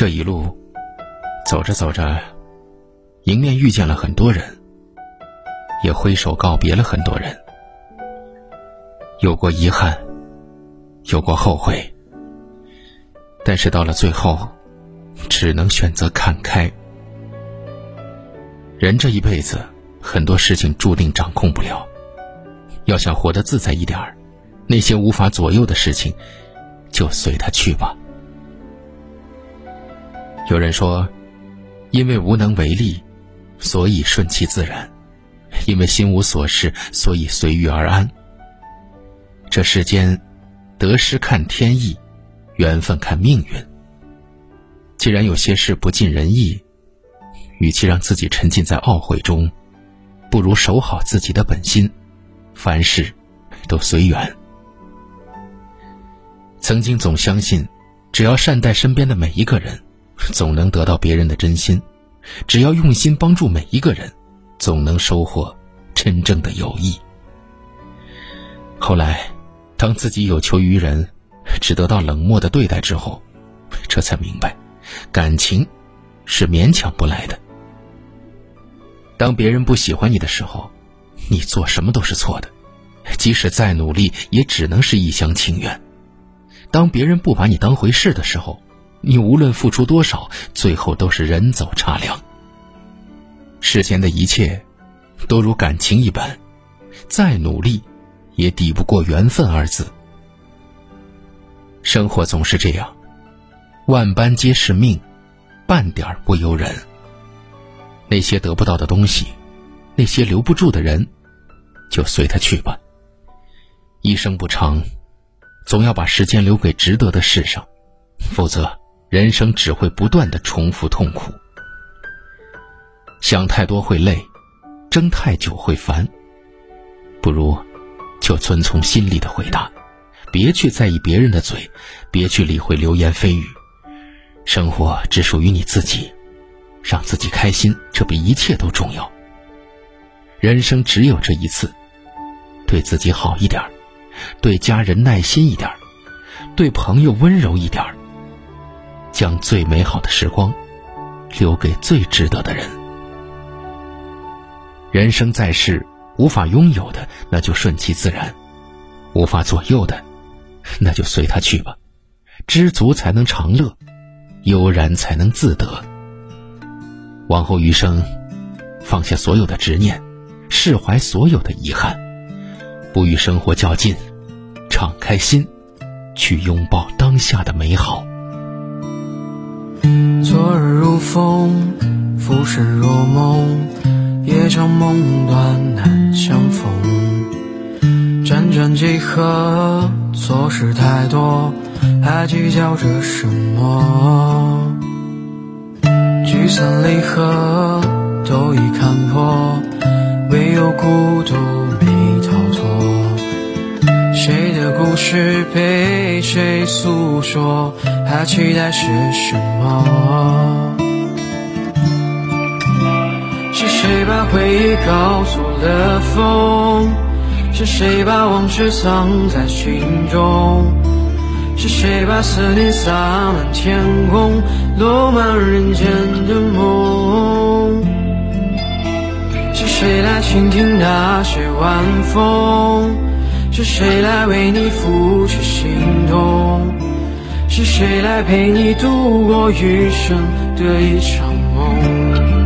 这一路走着走着，迎面遇见了很多人，也挥手告别了很多人，有过遗憾，有过后悔，但是到了最后，只能选择看开。人这一辈子，很多事情注定掌控不了，要想活得自在一点儿，那些无法左右的事情，就随他去吧。有人说，因为无能为力，所以顺其自然；因为心无所事，所以随遇而安。这世间，得失看天意，缘分看命运。既然有些事不尽人意，与其让自己沉浸在懊悔中，不如守好自己的本心，凡事都随缘。曾经总相信，只要善待身边的每一个人。总能得到别人的真心，只要用心帮助每一个人，总能收获真正的友谊。后来，当自己有求于人，只得到冷漠的对待之后，这才明白，感情是勉强不来的。当别人不喜欢你的时候，你做什么都是错的，即使再努力，也只能是一厢情愿。当别人不把你当回事的时候，你无论付出多少，最后都是人走茶凉。世间的一切，都如感情一般，再努力，也抵不过缘分二字。生活总是这样，万般皆是命，半点不由人。那些得不到的东西，那些留不住的人，就随他去吧。一生不长，总要把时间留给值得的事上，否则。人生只会不断的重复痛苦，想太多会累，争太久会烦。不如，就遵从心里的回答，别去在意别人的嘴，别去理会流言蜚语。生活只属于你自己，让自己开心，这比一切都重要。人生只有这一次，对自己好一点对家人耐心一点对朋友温柔一点将最美好的时光留给最值得的人。人生在世，无法拥有的，那就顺其自然；无法左右的，那就随他去吧。知足才能长乐，悠然才能自得。往后余生，放下所有的执念，释怀所有的遗憾，不与生活较劲，敞开心，去拥抱当下的美好。昨日如风，浮生若梦，夜长梦短难相逢。辗转几何，错失太多，还计较着什么？聚散离合都已看破，唯有孤独谁被谁诉说？还期待些什么？是谁把回忆告诉了风？是谁把往事藏在心中？是谁把思念洒满天空，落满人间的梦？是谁来倾听那些晚风？是谁来为你拂去心痛？是谁来陪你度过余生的一场梦？